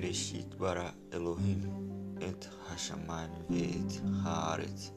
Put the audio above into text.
בראשית ברא אלוהים את השמיים ואת הארץ.